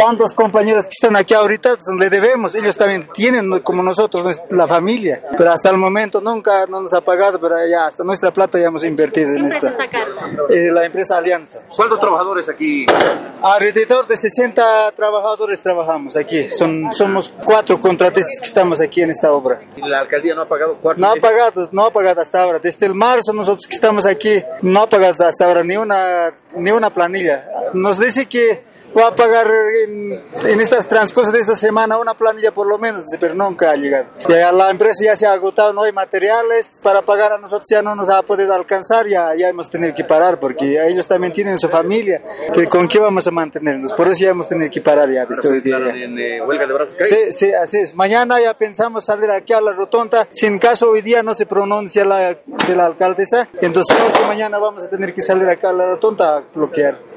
Tantos compañeros que están aquí ahorita le debemos, ellos también tienen como nosotros la familia, pero hasta el momento nunca no nos ha pagado, pero ya hasta nuestra plata ya hemos invertido en empresa esta. está? Eh, la empresa Alianza. ¿Cuántos trabajadores aquí? Alrededor de 60 trabajadores trabajamos aquí, Son, somos cuatro contratistas que estamos aquí en esta obra. ¿Y la alcaldía no ha pagado cuatro No ha pagado, no ha pagado hasta ahora, desde el marzo nosotros que estamos aquí, no ha pagado hasta ahora ni una, ni una planilla. Nos dice que va a pagar en, en estas transcurso de esta semana una planilla por lo menos, pero nunca ha llegado. Ya la empresa ya se ha agotado, no hay materiales para pagar a nosotros, ya no nos ha podido alcanzar, ya, ya hemos tenido que parar porque ellos también tienen su familia, que con qué vamos a mantenernos, por eso ya hemos tenido que parar ya. Este día, ya. En, eh, huelga de brazos Sí, sí, así es. Mañana ya pensamos salir aquí a la rotonda. Si en caso hoy día no se pronuncia la, de la alcaldesa, entonces mañana vamos a tener que salir acá a la rotonda a bloquear.